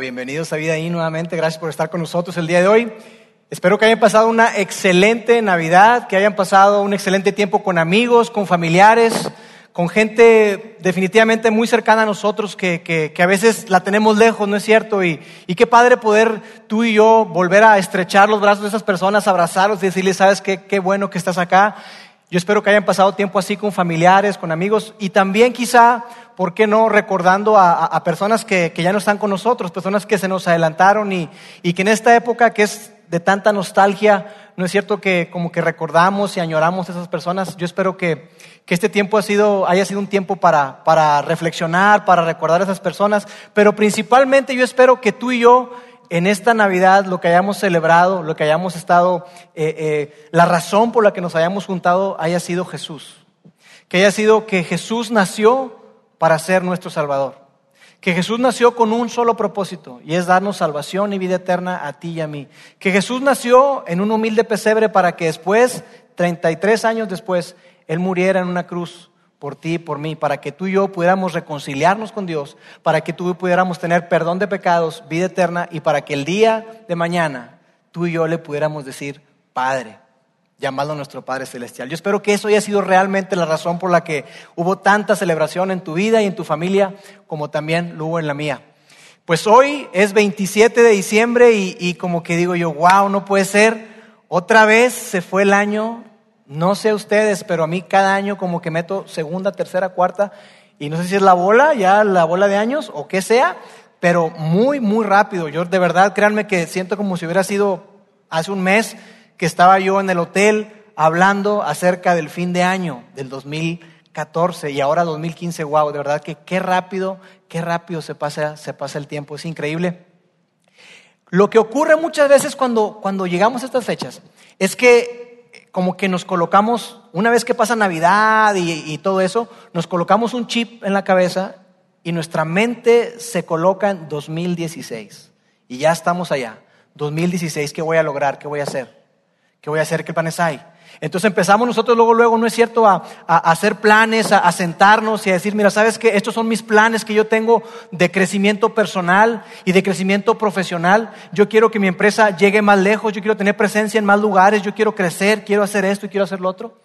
Bienvenidos a Vida ahí nuevamente, gracias por estar con nosotros el día de hoy. Espero que hayan pasado una excelente Navidad, que hayan pasado un excelente tiempo con amigos, con familiares, con gente definitivamente muy cercana a nosotros que, que, a veces la tenemos lejos, ¿no es cierto? Y, y, qué padre poder tú y yo volver a estrechar los brazos de esas personas, abrazarlos y decirles, sabes qué, qué bueno que estás acá. Yo espero que hayan pasado tiempo así con familiares, con amigos y también quizá, ¿por qué no? Recordando a, personas que, que, ya no están con nosotros, personas que se nos adelantaron y, y que en esta época que es de tanta nostalgia, ¿no es cierto que como que recordamos y añoramos a esas personas? Yo espero que, que este tiempo ha sido, haya sido un tiempo para, para reflexionar, para recordar a esas personas, pero principalmente yo espero que tú y yo en esta Navidad lo que hayamos celebrado, lo que hayamos estado, eh, eh, la razón por la que nos hayamos juntado haya sido Jesús. Que haya sido que Jesús nació para ser nuestro Salvador. Que Jesús nació con un solo propósito y es darnos salvación y vida eterna a ti y a mí. Que Jesús nació en un humilde pesebre para que después, 33 años después, Él muriera en una cruz por ti y por mí, para que tú y yo pudiéramos reconciliarnos con Dios, para que tú y pudiéramos tener perdón de pecados, vida eterna, y para que el día de mañana tú y yo le pudiéramos decir, Padre, llamarlo nuestro Padre Celestial. Yo espero que eso haya sido realmente la razón por la que hubo tanta celebración en tu vida y en tu familia, como también lo hubo en la mía. Pues hoy es 27 de diciembre y como que digo yo, wow, no puede ser, otra vez se fue el año, no sé ustedes, pero a mí cada año como que meto segunda, tercera, cuarta, y no sé si es la bola, ya la bola de años o qué sea, pero muy, muy rápido. Yo de verdad, créanme que siento como si hubiera sido hace un mes que estaba yo en el hotel hablando acerca del fin de año del 2014 y ahora 2015, wow, de verdad que qué rápido, qué rápido se pasa, se pasa el tiempo, es increíble. Lo que ocurre muchas veces cuando, cuando llegamos a estas fechas es que como que nos colocamos, una vez que pasa Navidad y, y, todo eso, nos colocamos un chip en la cabeza y nuestra mente se coloca en 2016. Y ya estamos allá. 2016, ¿qué voy a lograr? ¿Qué voy a hacer? ¿Qué voy a hacer? ¿Qué planes hay? Entonces empezamos nosotros luego, luego, no es cierto, a, hacer planes, a, a, sentarnos y a decir, mira, ¿sabes qué? Estos son mis planes que yo tengo de crecimiento personal y de crecimiento profesional. Yo quiero que mi empresa llegue más lejos, yo quiero tener presencia en más lugares, yo quiero crecer, quiero hacer esto y quiero hacer lo otro.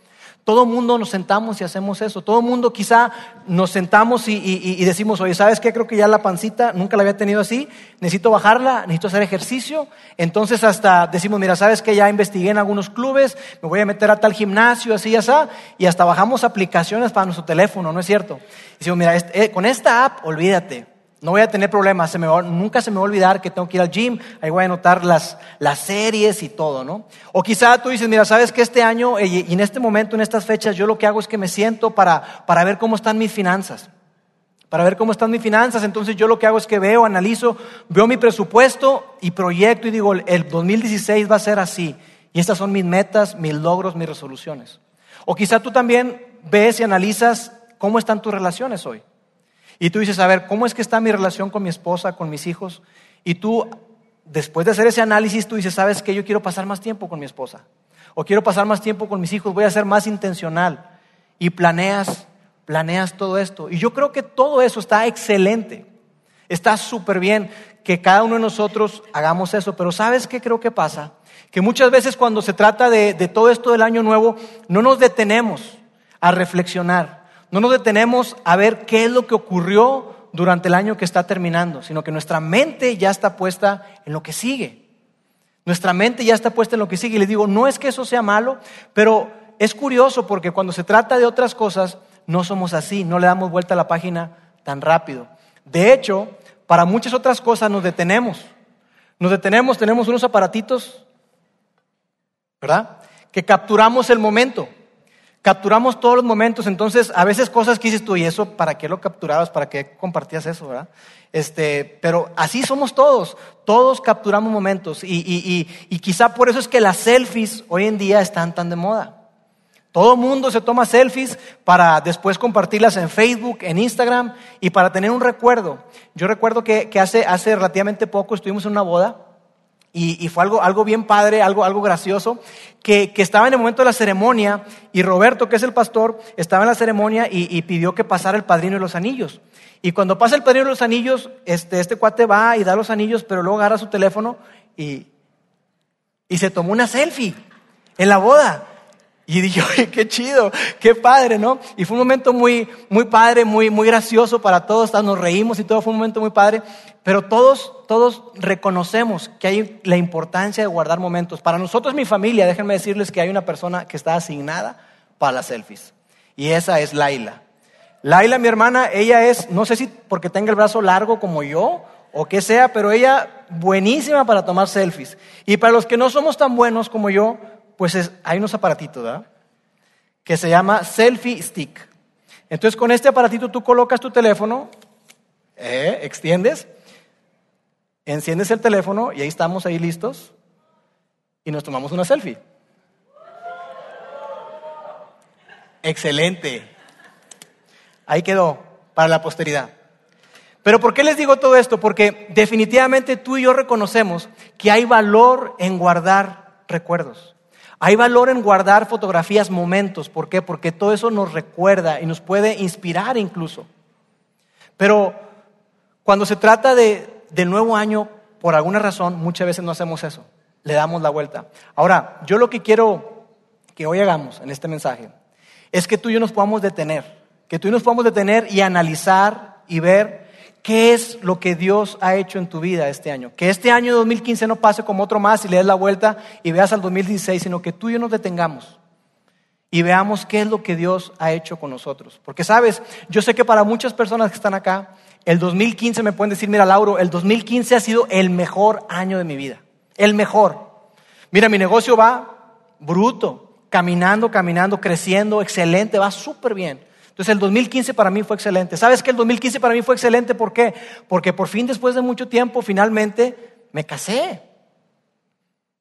Todo mundo nos sentamos y hacemos eso. Todo mundo quizá nos sentamos y, decimos, oye, ¿sabes qué? Creo que ya la pancita nunca la había tenido así. Necesito bajarla, necesito hacer ejercicio. Entonces hasta decimos, mira, ¿sabes qué? Ya investigué en algunos clubes, me voy a meter a tal gimnasio, así y así. Y hasta bajamos aplicaciones para nuestro teléfono, ¿no es cierto? Decimos, mira, este, eh, con esta app, olvídate. No voy a tener problemas, nunca se me va a olvidar que tengo que ir al gym, ahí voy a anotar las, las series y todo, ¿no? O quizá tú dices, mira, sabes que este año y en este momento, en estas fechas, yo lo que hago es que me siento para, para ver cómo están mis finanzas, para ver cómo están mis finanzas, entonces yo lo que hago es que veo, analizo, veo mi presupuesto y proyecto y digo, el 2016 va a ser así, y estas son mis metas, mis logros, mis resoluciones. O quizá tú también ves y analizas cómo están tus relaciones hoy. Y tú dices, a ver, ¿cómo es que está mi relación con mi esposa, con mis hijos? Y tú, después de hacer ese análisis, tú dices, ¿sabes qué? Yo quiero pasar más tiempo con mi esposa. O quiero pasar más tiempo con mis hijos, voy a ser más intencional. Y planeas, planeas todo esto. Y yo creo que todo eso está excelente. Está súper bien que cada uno de nosotros hagamos eso. Pero ¿sabes qué creo que pasa? Que muchas veces cuando se trata de, de todo esto del año nuevo, no nos detenemos a reflexionar. No nos detenemos a ver qué es lo que ocurrió durante el año que está terminando, sino que nuestra mente ya está puesta en lo que sigue. Nuestra mente ya está puesta en lo que sigue. Y les digo, no es que eso sea malo, pero es curioso porque cuando se trata de otras cosas, no somos así, no le damos vuelta a la página tan rápido. De hecho, para muchas otras cosas nos detenemos. Nos detenemos, tenemos unos aparatitos, ¿verdad? Que capturamos el momento capturamos todos los momentos, entonces a veces cosas que dices tú, ¿y eso para qué lo capturabas? ¿Para qué compartías eso? ¿verdad? Este, pero así somos todos, todos capturamos momentos y, y, y, quizá por eso es que las selfies hoy en día están tan de moda. Todo mundo se toma selfies para después compartirlas en Facebook, en Instagram y para tener un recuerdo. Yo recuerdo que, que hace, hace relativamente poco estuvimos en una boda Y, fue algo, algo bien padre, algo, algo gracioso, que, que, estaba en el momento de la ceremonia y Roberto, que es el pastor, estaba en la ceremonia y, pidió que pasara el padrino de los anillos. Y cuando pasa el padrino de los anillos, este, este cuate va y da los anillos, pero luego agarra su teléfono y, y se tomó una selfie en la boda. Y dije, oye, qué chido, qué padre, ¿no? Y fue un momento muy, muy padre, muy, muy gracioso para todos, nos reímos y todo fue un momento muy padre, pero todos, todos reconocemos que hay la importancia de guardar momentos. Para nosotros, mi familia, déjenme decirles que hay una persona que está asignada para las selfies, y esa es Laila. Laila, mi hermana, ella es, no sé si porque tenga el brazo largo como yo, o que sea, pero ella buenísima para tomar selfies. Y para los que no somos tan buenos como yo, pues hay unos aparatitos, ¿verdad? Que se llama selfie stick. Entonces con este aparatito tú colocas tu teléfono, ¿eh? extiendes, enciendes el teléfono y ahí estamos ahí listos y nos tomamos una selfie. Excelente. Ahí quedó para la posteridad. Pero ¿por qué les digo todo esto? Porque definitivamente tú y yo reconocemos que hay valor en guardar recuerdos. Hay valor en guardar fotografías, momentos. ¿Por qué? Porque todo eso nos recuerda y nos puede inspirar incluso. Pero cuando se trata de, del nuevo año, por alguna razón, muchas veces no hacemos eso. Le damos la vuelta. Ahora, yo lo que quiero que hoy hagamos en este mensaje es que tú y yo nos podamos detener. Que tú y yo nos podamos detener y analizar y ver ¿Qué es lo que Dios ha hecho en tu vida este año? Que este año 2015 no pase como otro más y le des la vuelta y veas al 2016, sino que tú y yo nos detengamos y veamos qué es lo que Dios ha hecho con nosotros. Porque sabes, yo sé que para muchas personas que están acá, el 2015 me pueden decir, mira Lauro, el 2015 ha sido el mejor año de mi vida, el mejor. Mira, mi negocio va bruto, caminando, caminando, creciendo, excelente, va súper bien. Entonces el 2015 para mí fue excelente. ¿Sabes que el 2015 para mí fue excelente? ¿Por qué? Porque por fin, después de mucho tiempo, finalmente me casé.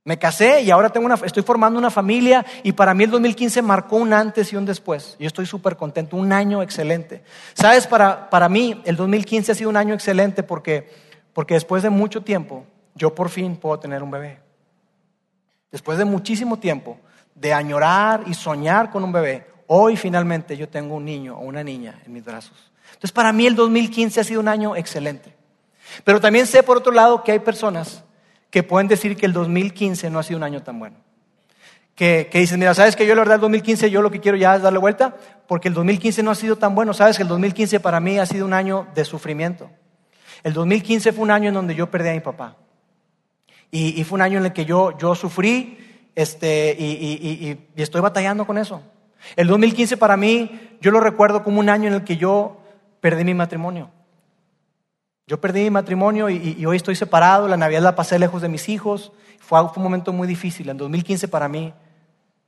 Me casé y ahora tengo una, estoy formando una familia y para mí el 2015 marcó un antes y un después. Yo estoy súper contento, un año excelente. ¿Sabes? Para, para mí el 2015 ha sido un año excelente porque, porque después de mucho tiempo yo por fin puedo tener un bebé. Después de muchísimo tiempo de añorar y soñar con un bebé, Hoy finalmente yo tengo un niño o una niña en mis brazos. Entonces para mí el 2015 ha sido un año excelente. Pero también sé por otro lado que hay personas que pueden decir que el 2015 no ha sido un año tan bueno. Que, dicen, mira, ¿sabes que yo la verdad el 2015 yo lo que quiero ya es darle vuelta? Porque el 2015 no ha sido tan bueno. ¿Sabes que el 2015 para mí ha sido un año de sufrimiento? El 2015 fue un año en donde yo perdí a mi papá. Y, fue un año en el que yo, yo sufrí este, y estoy batallando con eso. El 2015 para mí, yo lo recuerdo como un año en el que yo perdí mi matrimonio. Yo perdí mi matrimonio y, hoy estoy separado, la Navidad la pasé lejos de mis hijos, fue, un momento muy difícil. El 2015 para mí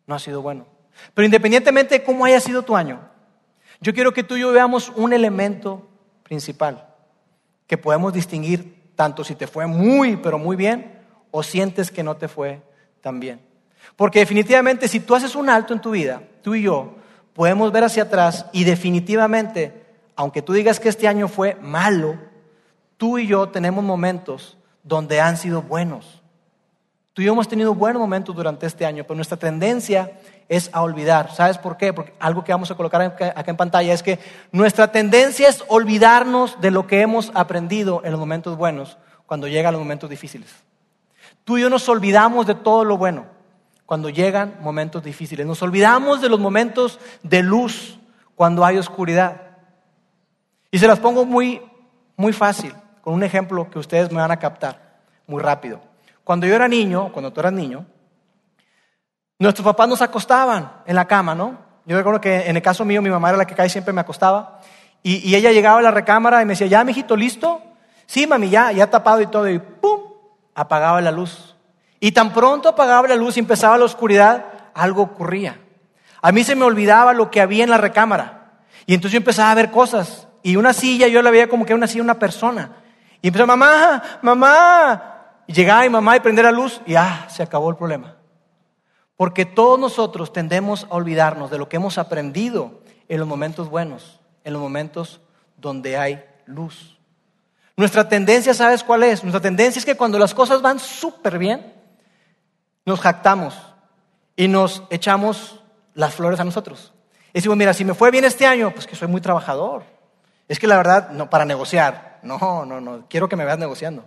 no ha sido bueno. Pero independientemente de cómo haya sido tu año, yo quiero que tú y yo veamos un elemento principal que podemos distinguir tanto si te fue muy, pero muy bien, o sientes que no te fue tan bien. Porque definitivamente si tú haces un alto en tu vida, tú y yo podemos ver hacia atrás y definitivamente, aunque tú digas que este año fue malo, tú y yo tenemos momentos donde han sido buenos. Tú y yo hemos tenido buenos momentos durante este año, pero nuestra tendencia es a olvidar. ¿Sabes por qué? Porque algo que vamos a colocar acá en pantalla es que nuestra tendencia es olvidarnos de lo que hemos aprendido en los momentos buenos cuando llegan los momentos difíciles. Tú y yo nos olvidamos de todo lo bueno cuando llegan momentos difíciles. Nos olvidamos de los momentos de luz cuando hay oscuridad. Y se las pongo muy, muy fácil, con un ejemplo que ustedes me van a captar muy rápido. Cuando yo era niño, cuando tú eras niño, nuestros papás nos acostaban en la cama, ¿no? Yo recuerdo que en el caso mío, mi mamá era la que casi siempre me acostaba. Y, ella llegaba a la recámara y me decía, ¿ya, mijito, listo? Sí, mami, ya, ya tapado y todo. Y ¡pum! Apagaba la luz. Y tan pronto apagaba la luz y empezaba la oscuridad, algo ocurría. A mí se me olvidaba lo que había en la recámara. Y entonces yo empezaba a ver cosas. Y una silla, yo la veía como que era una silla una persona. Y empezó, mamá, mamá. Y llegaba mi mamá y prender la luz y ah, se acabó el problema. Porque todos nosotros tendemos a olvidarnos de lo que hemos aprendido en los momentos buenos, en los momentos donde hay luz. Nuestra tendencia, ¿sabes cuál es? Nuestra tendencia es que cuando las cosas van súper bien, nos jactamos y nos echamos las flores a nosotros. Y decimos, mira, si me fue bien este año, pues que soy muy trabajador. Es que la verdad, no, para negociar. No, no, no, quiero que me veas negociando.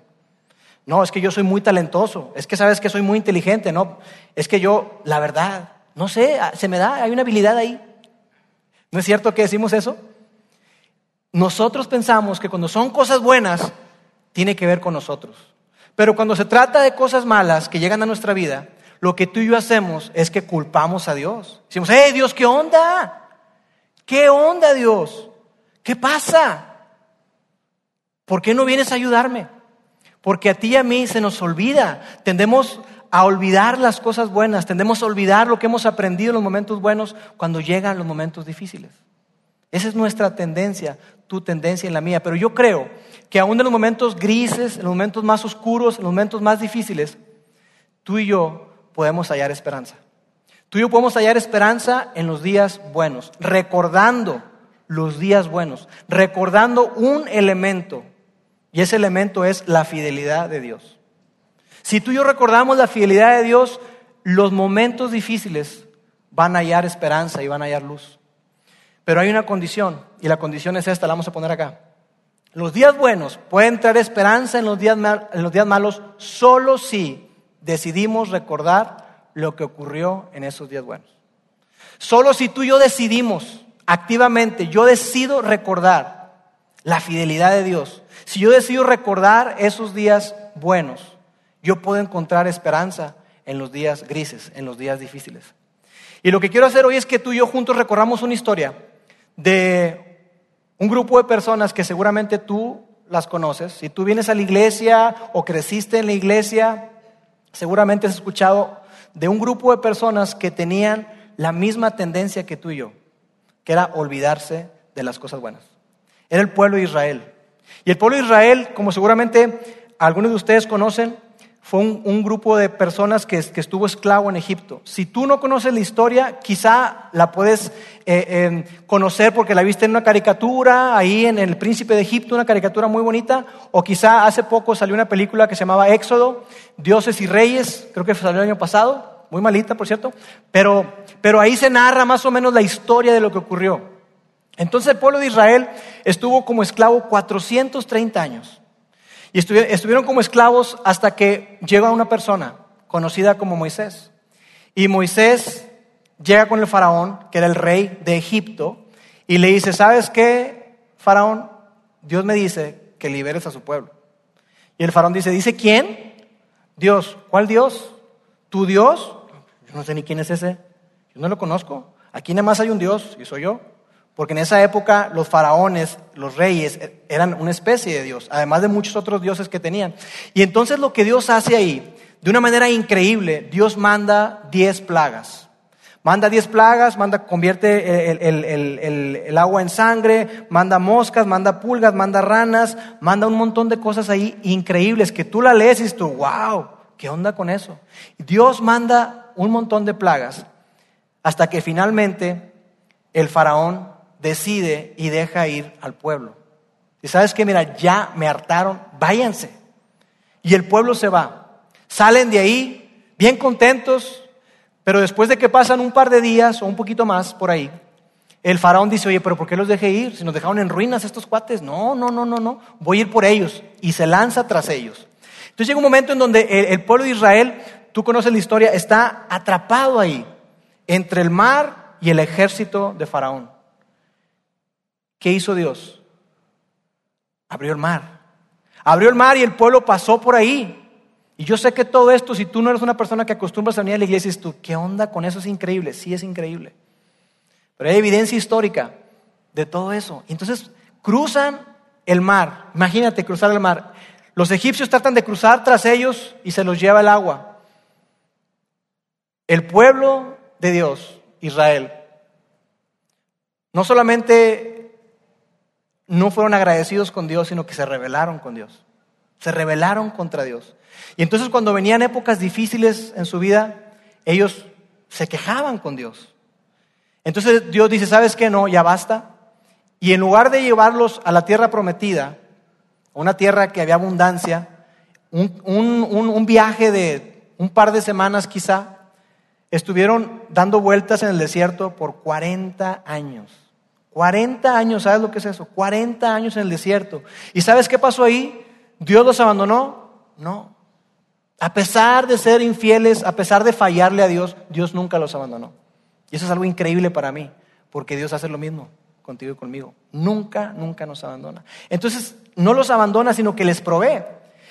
No, es que yo soy muy talentoso. Es que sabes que soy muy inteligente. No, es que yo, la verdad, no sé, se me da, hay una habilidad ahí. ¿No es cierto que decimos eso? Nosotros pensamos que cuando son cosas buenas, tiene que ver con nosotros. Pero cuando se trata de cosas malas que llegan a nuestra vida, lo que tú y yo hacemos es que culpamos a Dios. Decimos, hey Dios, ¿qué onda? ¿Qué onda Dios? ¿Qué pasa? ¿Por qué no vienes a ayudarme? Porque a ti y a mí se nos olvida. Tendemos a olvidar las cosas buenas, tendemos a olvidar lo que hemos aprendido en los momentos buenos cuando llegan los momentos difíciles. Esa es nuestra tendencia, tu tendencia y la mía. Pero yo creo que aún en los momentos grises, en los momentos más oscuros, en los momentos más difíciles, tú y yo podemos hallar esperanza. Tú y yo podemos hallar esperanza en los días buenos, recordando los días buenos, recordando un elemento, y ese elemento es la fidelidad de Dios. Si tú y yo recordamos la fidelidad de Dios, los momentos difíciles van a hallar esperanza y van a hallar luz. Pero hay una condición, y la condición es esta, la vamos a poner acá. Los días buenos pueden traer esperanza en los días, en los días malos solo si decidimos recordar lo que ocurrió en esos días buenos. Solo si tú y yo decidimos activamente, yo decido recordar la fidelidad de Dios. Si yo decido recordar esos días buenos, yo puedo encontrar esperanza en los días grises, en los días difíciles. Y lo que quiero hacer hoy es que tú y yo juntos recorramos una historia de un grupo de personas que seguramente tú las conoces. Si tú vienes a la iglesia o creciste en la iglesia, seguramente has escuchado de un grupo de personas que tenían la misma tendencia que tú y yo, que era olvidarse de las cosas buenas. Era el pueblo de Israel. Y el pueblo de Israel, como seguramente algunos de ustedes conocen, fue un, grupo de personas que, estuvo esclavo en Egipto. Si tú no conoces la historia, quizá la puedes eh, conocer porque la viste en una caricatura, ahí en El Príncipe de Egipto, una caricatura muy bonita, o quizá hace poco salió una película que se llamaba Éxodo, Dioses y Reyes, creo que salió el año pasado, muy malita, por cierto, pero ahí se narra más o menos la historia de lo que ocurrió. Entonces el pueblo de Israel estuvo como esclavo 430 años. Y estuvieron como esclavos hasta que llega una persona conocida como Moisés. Y Moisés llega con el faraón, que era el rey de Egipto, y le dice, ¿sabes qué, faraón? Dios me dice que liberes a su pueblo. Y el faraón dice, ¿dice quién? Dios. ¿Cuál Dios? ¿Tu Dios? Yo no sé ni quién es ese. Yo no lo conozco. Aquí nada más hay un Dios y soy yo. Porque en esa época los faraones, los reyes, eran una especie de Dios, además de muchos otros dioses que tenían. Y entonces lo que Dios hace ahí, de una manera increíble, Dios manda diez plagas. Manda diez plagas, manda, convierte el, agua en sangre, manda moscas, manda pulgas, manda ranas, manda un montón de cosas ahí increíbles que tú la lees y tú, wow, ¿qué onda con eso? Dios manda un montón de plagas hasta que finalmente el faraón decide y deja ir al pueblo. Y sabes que, mira, ya me hartaron, váyanse. Y el pueblo se va. Salen de ahí bien contentos, pero después de que pasan un par de días o un poquito más por ahí, el faraón dice, oye, pero ¿por qué los dejé ir? Si nos dejaron en ruinas estos cuates. No, no, no, no, no. Voy a ir por ellos. Y se lanza tras ellos. Entonces llega un momento en donde el, el pueblo de Israel, tú conoces la historia, está atrapado ahí, entre el mar y el ejército de faraón. ¿Qué hizo Dios? Abrió el mar. Abrió el mar y el pueblo pasó por ahí. Y yo sé que todo esto, si tú no eres una persona que acostumbras a venir a la iglesia, dices tú, ¿qué onda con eso? Es increíble. Sí, es increíble. Pero hay evidencia histórica de todo eso. entonces cruzan el mar. Imagínate cruzar el mar. Los egipcios tratan de cruzar tras ellos y se los lleva el agua. El pueblo de Dios, Israel, no solamente no fueron agradecidos con Dios, sino que se rebelaron con Dios. Se rebelaron contra Dios. Y entonces cuando venían épocas difíciles en su vida, ellos se quejaban con Dios. Entonces Dios dice, ¿sabes qué? No, ya basta. Y en lugar de llevarlos a la tierra prometida, a una tierra que había abundancia, un, un viaje de un par de semanas quizá, estuvieron dando vueltas en el desierto por 40 años. 40 años, ¿sabes lo que es eso? 40 años en el desierto. ¿Y sabes qué pasó ahí? ¿Dios los abandonó? No. A pesar de ser infieles, a pesar de fallarle a Dios, Dios nunca los abandonó. Y eso es algo increíble para mí, porque Dios hace lo mismo contigo y conmigo. Nunca, nunca nos abandona. Entonces, no los abandona, sino que les provee.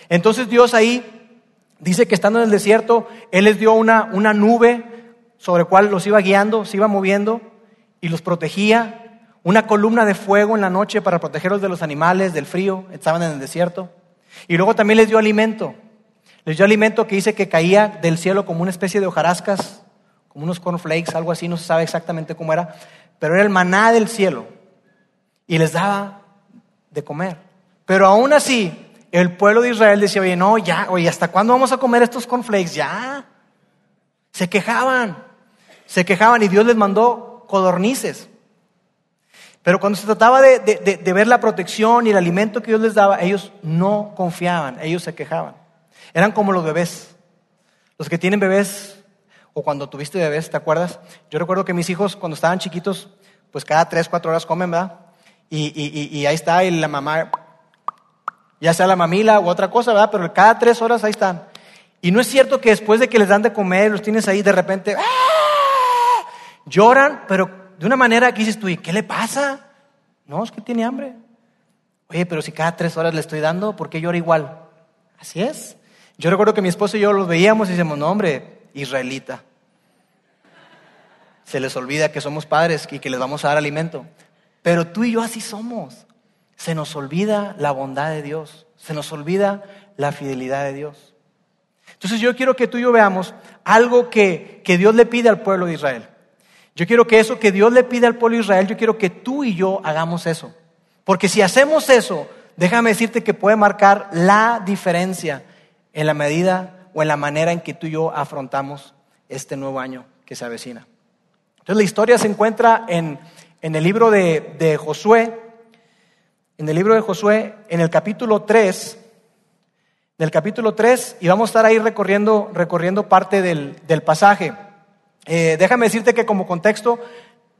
Entonces Dios ahí dice que estando en el desierto, Él les dio una, una nube sobre la cual los iba guiando, se iba moviendo y los protegía. Una columna de fuego en la noche para protegerlos de los animales, del frío, estaban en el desierto. Y luego también les dio alimento. Les dio alimento que dice que caía del cielo como una especie de hojarascas, como unos cornflakes, algo así, no se sabe exactamente cómo era, pero era el maná del cielo. Y les daba de comer. Pero aún así, el pueblo de Israel decía, oye, no, ya, oye, ¿hasta cuándo vamos a comer estos cornflakes? Ya. Se quejaban, se quejaban y Dios les mandó codornices. Pero cuando se trataba de, de, ver la protección y el alimento que Dios les daba, ellos no confiaban, ellos se quejaban. Eran como los bebés. Los que tienen bebés, o cuando tuviste bebés, ¿te acuerdas? Yo recuerdo que mis hijos, cuando estaban chiquitos, pues cada tres, cuatro horas comen, ¿verdad? Y, y, y ahí está, y la mamá, ya sea la mamila u otra cosa, ¿verdad? Pero cada tres horas ahí están. Y no es cierto que después de que les dan de comer, los tienes ahí, de repente, ¡ah! lloran, pero de una manera que dices tú, ¿y qué le pasa? No, es que tiene hambre. Oye, pero si cada tres horas le estoy dando, ¿por qué llora igual? Así es. Yo recuerdo que mi esposo y yo los veíamos y decíamos, no, hombre, israelita. Se les olvida que somos padres y que les vamos a dar alimento. Pero tú y yo así somos. Se nos olvida la bondad de Dios. Se nos olvida la fidelidad de Dios. Entonces yo quiero que tú y yo veamos algo que, que Dios le pide al pueblo de Israel. Yo quiero que eso que Dios le pide al pueblo de Israel, yo quiero que tú y yo hagamos eso. Porque si hacemos eso, déjame decirte que puede marcar la diferencia en la medida o en la manera en que tú y yo afrontamos este nuevo año que se avecina. Entonces la historia se encuentra en, en el libro de, de, Josué, en el libro de Josué, en el capítulo 3, del capítulo 3, y vamos a estar ahí recorriendo, recorriendo parte del, del pasaje. Eh, déjame decirte que como contexto,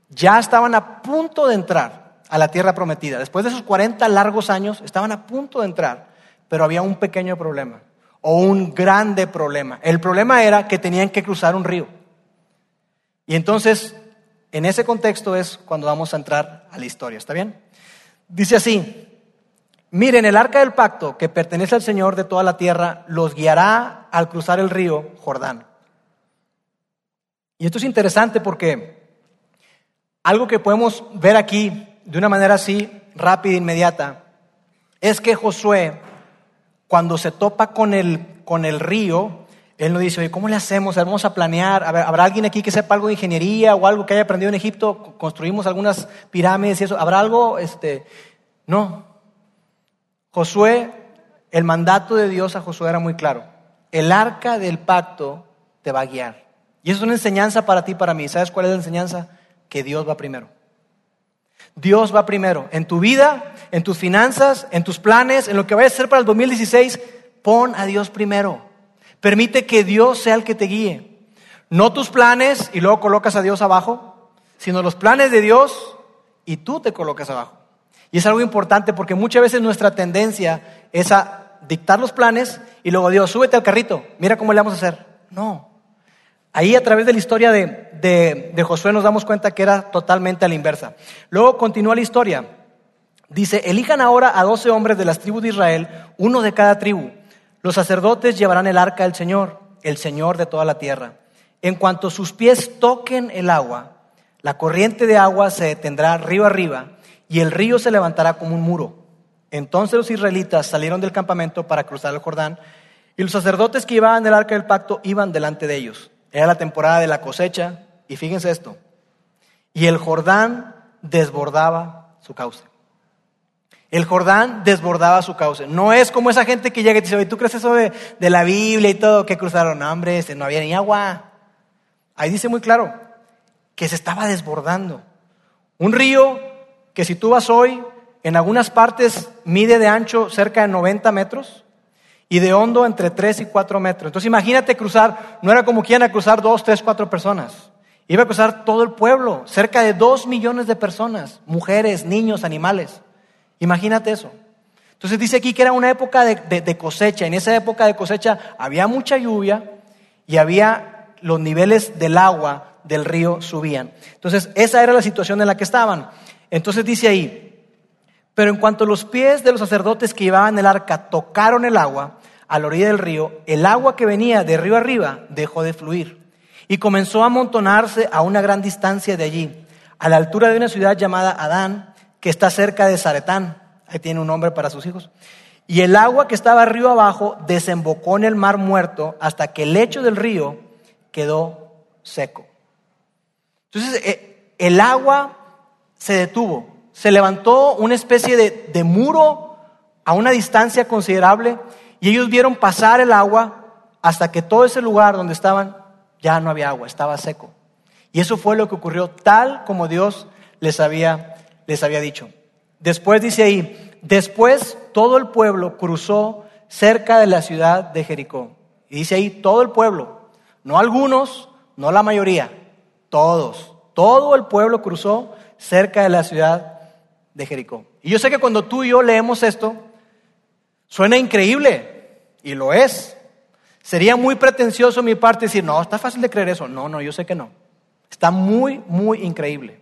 ya estaban a punto de entrar a la tierra prometida. Después de esos 40 largos años, estaban a punto de entrar, pero había un pequeño problema o un grande problema. El problema era que tenían que cruzar un río. Y entonces, en ese contexto es cuando vamos a entrar a la historia, ¿está bien? Dice así, miren, el arca del pacto que pertenece al Señor de toda la tierra los guiará al cruzar el río Jordán. Y esto es interesante porque algo que podemos ver aquí de una manera así rápida e inmediata es que Josué, cuando se topa con el, con el río, él no dice, oye, ¿cómo le hacemos? Vamos a planear. ¿Habrá alguien aquí que sepa algo de ingeniería o algo que haya aprendido en Egipto? Construimos algunas pirámides y eso. ¿Habrá algo? Este, no. Josué, el mandato de Dios a Josué era muy claro. El arca del pacto te va a guiar. Y es una enseñanza para ti para mí. ¿Sabes cuál es la enseñanza? Que Dios va primero. Dios va primero. En tu vida, en tus finanzas, en tus planes, en lo que vayas a hacer para el 2016, pon a Dios primero. Permite que Dios sea el que te guíe. No tus planes y luego colocas a Dios abajo, sino los planes de Dios y tú te colocas abajo. Y es algo importante porque muchas veces nuestra tendencia es a dictar los planes y luego Dios, súbete al carrito, mira cómo le vamos a hacer. No, Ahí a través de la historia de, Josué nos damos cuenta que era totalmente a la inversa. Luego continúa la historia. Dice, elijan ahora a doce hombres de las tribus de Israel, uno de cada tribu. Los sacerdotes llevarán el arca del Señor, el Señor de toda la tierra. En cuanto sus pies toquen el agua, la corriente de agua se detendrá río arriba y el río se levantará como un muro. Entonces los israelitas salieron del campamento para cruzar el Jordán y los sacerdotes que llevaban el arca del pacto iban delante de ellos. Era la temporada de la cosecha y fíjense esto. Y el Jordán desbordaba su cauce. El Jordán desbordaba su cauce. No es como esa gente que llega y dice, ¿tú crees eso de, la Biblia y todo? Que cruzaron hambre, no había ni agua. Ahí dice muy claro que se estaba desbordando. Un río que si tú vas hoy, en algunas partes mide de ancho cerca de 90 metros y de hondo entre 3 y 4 metros. Entonces imagínate cruzar, no era como que iban a cruzar 2, 3, 4 personas. Iba a cruzar todo el pueblo, cerca de 2 millones de personas, mujeres, niños, animales. Imagínate eso. Entonces dice aquí que era una época de, cosecha. En esa época de cosecha había mucha lluvia y había los niveles del agua del río subían. Entonces esa era la situación en la que estaban. Entonces dice ahí, pero en cuanto los pies de los sacerdotes que llevaban el arca tocaron el agua a la orilla del río, el agua que venía de río arriba dejó de fluir y comenzó a amontonarse a una gran distancia de allí, a la altura de una ciudad llamada Adán, que está cerca de Zaretán. Ahí tiene un nombre para sus hijos. Y el agua que estaba río abajo desembocó en el mar muerto hasta que el lecho del río quedó seco. Entonces, eh, el agua se detuvo, se levantó una especie de, de muro a una distancia considerable y ellos vieron pasar el agua hasta que todo ese lugar donde estaban ya no había agua, estaba seco. Y eso fue lo que ocurrió tal como Dios les había, les había dicho. Después dice ahí, después todo el pueblo cruzó cerca de la ciudad de Jericó. Y dice ahí, todo el pueblo, no algunos, no la mayoría, todos, todo el pueblo cruzó cerca de la ciudad de Jericó. Y yo sé que cuando tú y yo leemos esto, suena increíble, y lo es. Sería muy pretencioso mi parte decir, no, está fácil de creer eso. No, no, yo sé que no. Está muy, muy increíble.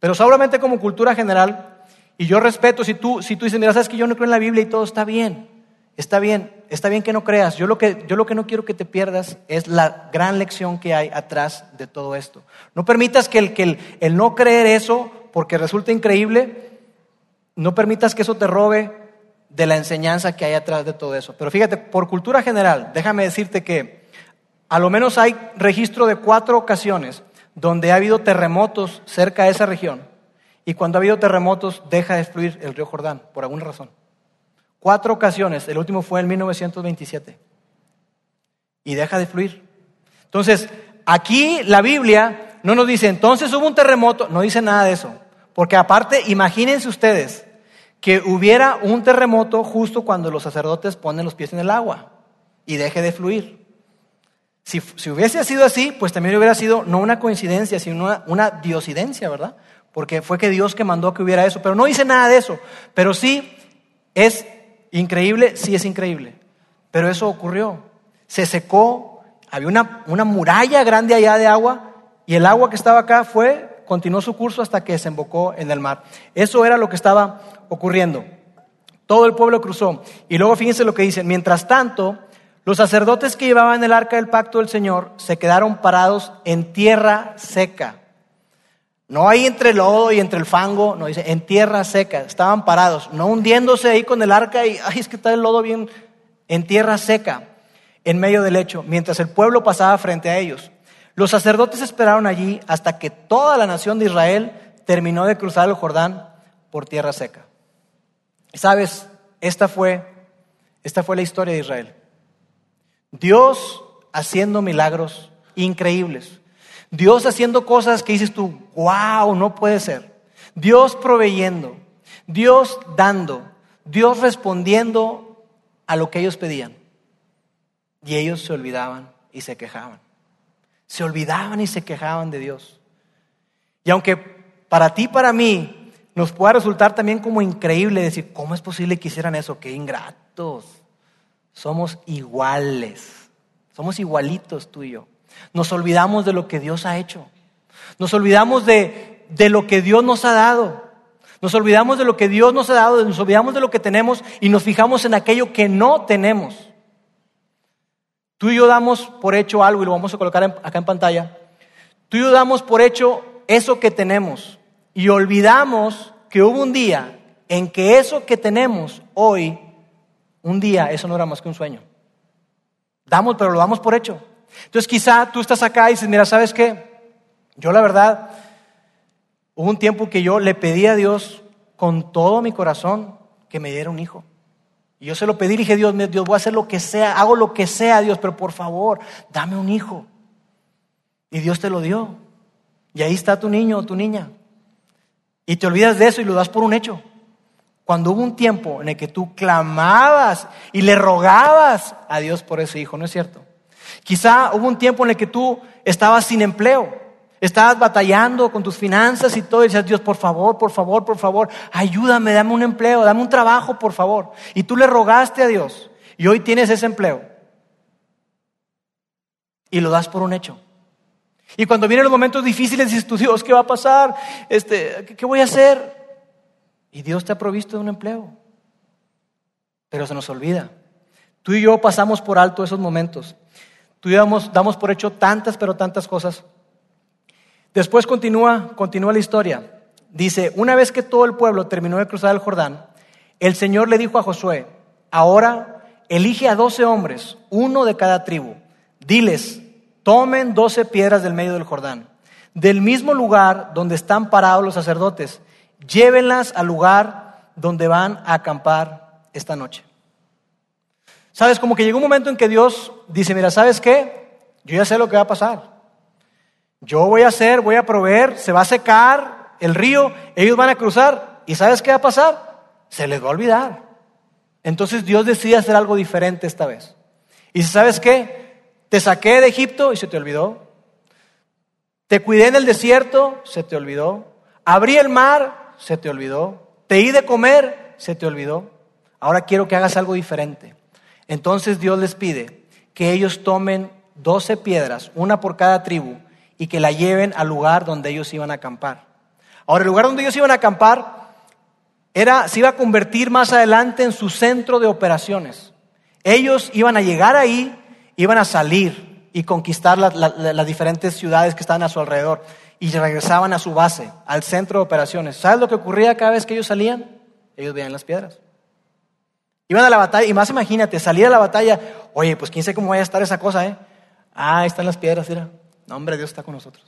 Pero solamente como cultura general, y yo respeto si tú, si tú dices, mira, sabes que yo no creo en la Biblia y todo está bien, está bien, está bien que no creas. Yo lo que, yo lo que no quiero que te pierdas es la gran lección que hay atrás de todo esto. No permitas que el, que el, no creer eso, porque resulta increíble, no permitas que eso te robe de la enseñanza que hay atrás de todo eso. Pero fíjate, por cultura general, déjame decirte que a lo menos hay registro de cuatro ocasiones donde ha habido terremotos cerca de esa región y cuando ha habido terremotos deja de fluir el río Jordán, por alguna razón. Cuatro ocasiones, el último fue en 1927, y deja de fluir. Entonces, aquí la Biblia no nos dice, entonces hubo un terremoto, no dice nada de eso, porque aparte, imagínense ustedes que hubiera un terremoto justo cuando los sacerdotes ponen los pies en el agua y deje de fluir. Si, hubiese sido así, pues también hubiera sido no una coincidencia, sino una, una diosidencia, ¿verdad? porque fue que Dios que mandó que hubiera eso, pero no dice nada de eso, pero sí es increíble, sí es increíble, pero eso ocurrió, se secó, había una, una muralla grande allá de agua y el agua que estaba acá fue, continuó su curso hasta que desembocó en el mar. Eso era lo que estaba ocurriendo. Todo el pueblo cruzó. Y luego fíjense lo que dicen. Mientras tanto, los sacerdotes que llevaban el arca del pacto del Señor se quedaron parados en tierra seca. No ahí entre el lodo y entre el fango, no dice, en tierra seca, estaban parados, no hundiéndose ahí con el arca y, ay, es que está el lodo bien, en tierra seca, en medio del lecho, mientras el pueblo pasaba frente a ellos. Los sacerdotes esperaron allí hasta que toda la nación de Israel terminó de cruzar el Jordán por tierra seca. sabes, esta fue, esta fue la historia de Israel. Dios haciendo milagros increíbles. Dios haciendo cosas que dices tú, wow, no puede ser. Dios proveyendo, Dios dando, Dios respondiendo a lo que ellos pedían. Y ellos se olvidaban y se quejaban. Se olvidaban y se quejaban de Dios. Y aunque para ti, para mí, nos pueda resultar también como increíble decir, ¿cómo es posible que hicieran eso? Qué ingratos. Somos iguales. Somos igualitos tú y yo. Nos olvidamos de lo que Dios ha hecho. Nos olvidamos de, lo que Dios nos ha dado. Nos olvidamos de lo que Dios nos ha dado, nos olvidamos de lo que tenemos y nos fijamos en aquello que no tenemos. Tú y yo damos por hecho algo y lo vamos a colocar acá en pantalla. Tú y yo damos por hecho eso que tenemos y olvidamos que hubo un día en que eso que tenemos hoy, un día, eso no era más que un sueño. Damos, pero lo damos por hecho. Entonces quizá tú estás acá y dices, mira, ¿sabes qué? Yo la verdad, hubo un tiempo que yo le pedí a Dios con todo mi corazón que me diera un hijo. Y yo se lo pedí dije, Dios, Dios, voy a hacer lo que sea, hago lo que sea, Dios, pero por favor, dame un hijo. Y Dios te lo dio. Y ahí está tu niño o tu niña. Y te olvidas de eso y lo das por un hecho. Cuando hubo un tiempo en el que tú clamabas y le rogabas a Dios por ese hijo, ¿no es cierto? Quizá hubo un tiempo en el que tú estabas sin empleo, estabas batallando con tus finanzas y todo, y decías, Dios, por favor, por favor, por favor, ayúdame, dame un empleo, dame un trabajo, por favor. Y tú le rogaste a Dios, y hoy tienes ese empleo. Y lo das por un hecho. Y cuando vienen los momentos difíciles, dices tú, Dios, ¿qué va a pasar? Este, ¿Qué voy a hacer? Y Dios te ha provisto de un empleo. Pero se nos olvida. Tú y yo pasamos por alto esos momentos. Tú y yo damos, damos por hecho tantas, pero tantas cosas. Después continúa, la historia. Dice, una vez que todo el pueblo terminó de cruzar el Jordán, el Señor le dijo a Josué, ahora elige a doce hombres, uno de cada tribu. Diles, tomen doce piedras del medio del Jordán, del mismo lugar donde están parados los sacerdotes, llévenlas al lugar donde van a acampar esta noche. Sabes, como que llegó un momento en que Dios dice, mira, ¿sabes qué? Yo ya sé lo que va a pasar. Yo voy a hacer, voy a proveer, se va a secar el río, ellos van a cruzar. ¿Y sabes qué va a pasar? Se les va a olvidar. Entonces Dios decide hacer algo diferente esta vez. Y ¿sabes qué? Te saqué de Egipto y se te olvidó. Te cuidé en el desierto, se te olvidó. Abrí el mar, se te olvidó. Te di de comer, se te olvidó. Ahora quiero que hagas algo diferente. Entonces Dios les pide que ellos tomen doce piedras, una por cada tribu, y que la lleven al lugar donde ellos iban a acampar. Ahora, el lugar donde ellos iban a acampar era, se iba a convertir más adelante en su centro de operaciones. Ellos iban a llegar ahí, iban a salir y conquistar las diferentes ciudades que estaban a su alrededor y regresaban a su base, al centro de operaciones. ¿Sabes lo que ocurría cada vez que ellos salían? Ellos veían las piedras. Iban a la batalla, y más imagínate, salir a la batalla, oye, pues quién sabe cómo vaya a estar esa cosa, ¿eh? Ah, ahí están las piedras, mira. No, hombre, Dios está con nosotros.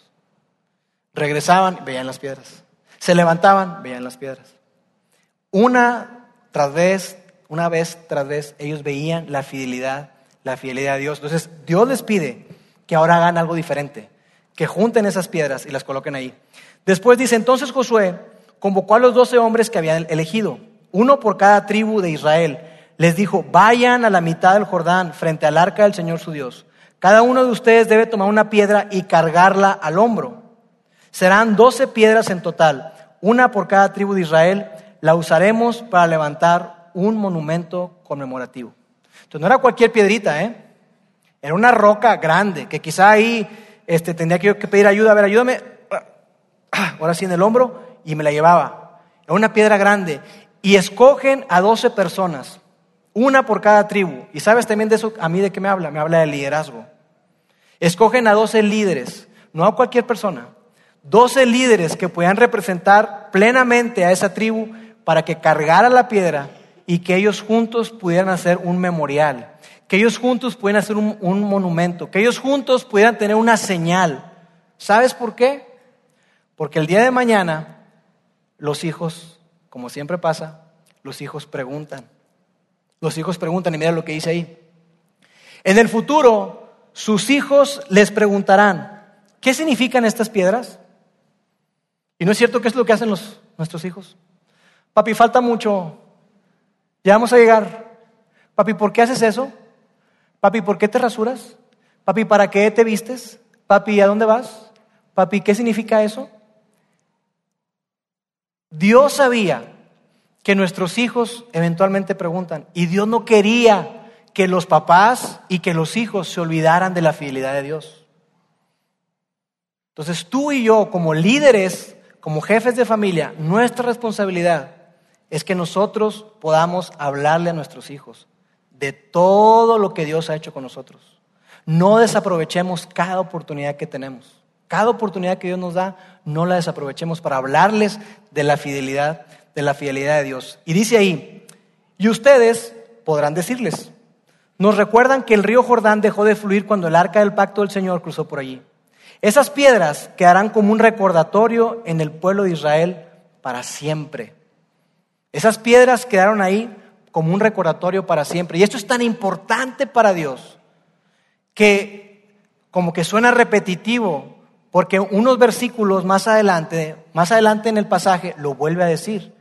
Regresaban, veían las piedras. Se levantaban, veían las piedras. Una tras vez, una vez tras vez, ellos veían la fidelidad, la fidelidad de Dios. Entonces, Dios les pide que ahora hagan algo diferente, que junten esas piedras y las coloquen ahí. Después dice, entonces Josué convocó a los doce hombres que habían elegido, uno por cada tribu de Israel les dijo, vayan a la mitad del Jordán frente al arca del Señor su Dios. Cada uno de ustedes debe tomar una piedra y cargarla al hombro. Serán doce piedras en total, una por cada tribu de Israel. La usaremos para levantar un monumento conmemorativo. Entonces no era cualquier piedrita, ¿eh? Era una roca grande, que quizá ahí este, tendría que, pedir ayuda. A ver, ayúdame. Ahora sí en el hombro y me la llevaba. Era una piedra grande. Y escogen a doce personas una por cada tribu. ¿Y sabes también de eso? ¿A mí de qué me habla? Me habla de liderazgo. Escogen a 12 líderes, no a cualquier persona. 12 líderes que puedan representar plenamente a esa tribu para que cargara la piedra y que ellos juntos pudieran hacer un memorial, que ellos juntos pudieran hacer un, un monumento, que ellos juntos pudieran tener una señal. ¿Sabes por qué? Porque el día de mañana los hijos, como siempre pasa, los hijos preguntan. Los hijos preguntan y mira lo que dice ahí. En el futuro, sus hijos les preguntarán, ¿qué significan estas piedras? Y no es cierto que es lo que hacen los, nuestros hijos. Papi, falta mucho. Ya vamos a llegar. Papi, ¿por qué haces eso? Papi, ¿por qué te rasuras? Papi, ¿para qué te vistes? Papi, ¿a dónde vas? Papi, ¿qué significa eso? Dios sabía que nuestros hijos eventualmente preguntan. Y Dios no quería que los papás y que los hijos se olvidaran de la fidelidad de Dios. Entonces tú y yo como líderes, como jefes de familia, nuestra responsabilidad es que nosotros podamos hablarle a nuestros hijos de todo lo que Dios ha hecho con nosotros. No desaprovechemos cada oportunidad que tenemos. Cada oportunidad que Dios nos da, no la desaprovechemos para hablarles de la fidelidad de la fidelidad de Dios. Y dice ahí, y ustedes podrán decirles, nos recuerdan que el río Jordán dejó de fluir cuando el arca del pacto del Señor cruzó por allí. Esas piedras quedarán como un recordatorio en el pueblo de Israel para siempre. Esas piedras quedaron ahí como un recordatorio para siempre. Y esto es tan importante para Dios que como que suena repetitivo, porque unos versículos más adelante, más adelante en el pasaje, lo vuelve a decir.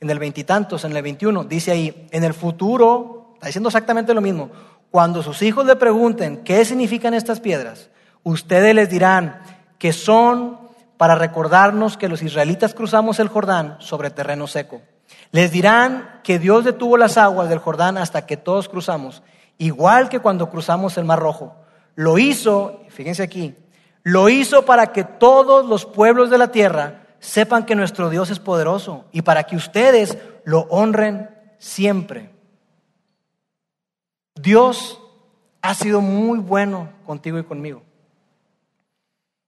en el veintitantos, en el 21, dice ahí, en el futuro, está diciendo exactamente lo mismo, cuando sus hijos le pregunten qué significan estas piedras, ustedes les dirán que son para recordarnos que los israelitas cruzamos el Jordán sobre terreno seco. Les dirán que Dios detuvo las aguas del Jordán hasta que todos cruzamos, igual que cuando cruzamos el Mar Rojo. Lo hizo, fíjense aquí, lo hizo para que todos los pueblos de la tierra sepan que nuestro Dios es poderoso y para que ustedes lo honren siempre. Dios ha sido muy bueno contigo y conmigo.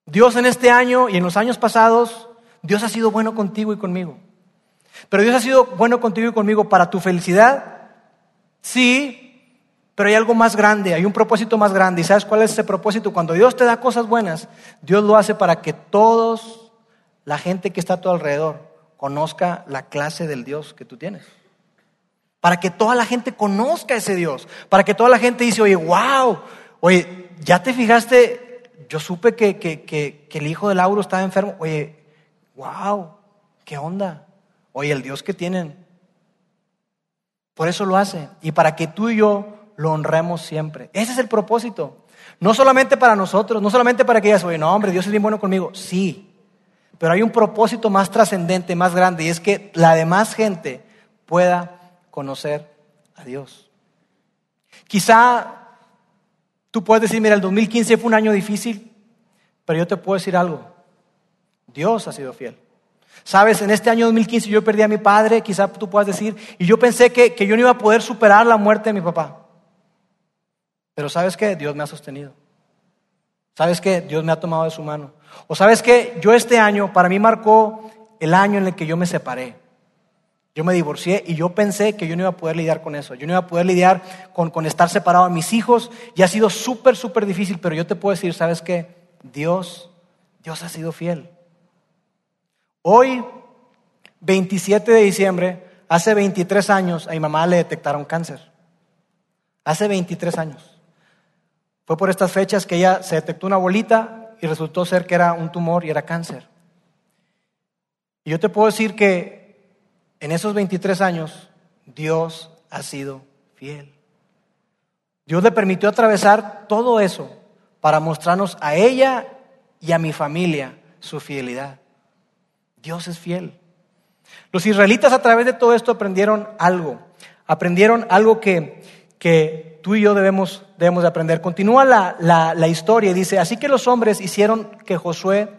Dios en este año y en los años pasados, Dios ha sido bueno contigo y conmigo. Pero Dios ha sido bueno contigo y conmigo para tu felicidad. Sí, pero hay algo más grande, hay un propósito más grande. ¿Y sabes cuál es ese propósito? Cuando Dios te da cosas buenas, Dios lo hace para que todos, la gente que está a tu alrededor, conozca la clase del Dios que tú tienes. Para que toda la gente conozca ese Dios. Para que toda la gente dice, oye, wow, oye, ¿ya te fijaste yo supe que, que, el hijo de Lauro estaba enfermo. Oye, wow, ¿qué onda? Oye, el Dios que tienen. Por eso lo hace. Y para que tú y yo lo honremos siempre. Ese es el propósito. No solamente para nosotros, no solamente para que digas, oye, no, hombre, Dios es bien bueno conmigo. Sí. Pero hay un propósito más trascendente, más grande, y es que la demás gente pueda conocer a Dios. Quizá Tú puedes decir, mira, el 2015 fue un año difícil, pero yo te puedo decir algo. Dios ha sido fiel. Sabes, en este año 2015 yo perdí a mi padre, quizás tú puedas decir, y yo pensé que, que yo no iba a poder superar la muerte de mi papá. Pero sabes que Dios me ha sostenido. Sabes que Dios me ha tomado de su mano. O sabes que yo este año, para mí marcó el año en el que yo me separé. Yo me divorcié y yo pensé que yo no iba a poder lidiar con eso. Yo no iba a poder lidiar con, con estar separado de mis hijos. Y ha sido súper, súper difícil. Pero yo te puedo decir, ¿sabes qué? Dios, Dios ha sido fiel. Hoy, 27 de diciembre, hace 23 años, a mi mamá le detectaron cáncer. Hace 23 años. Fue por estas fechas que ella se detectó una bolita y resultó ser que era un tumor y era cáncer. Y yo te puedo decir que en esos 23 años, Dios ha sido fiel. Dios le permitió atravesar todo eso para mostrarnos a ella y a mi familia su fidelidad. Dios es fiel. Los israelitas a través de todo esto aprendieron algo. Aprendieron algo que, que tú y yo debemos, debemos de aprender. Continúa la, la, la historia y dice, así que los hombres hicieron que Josué,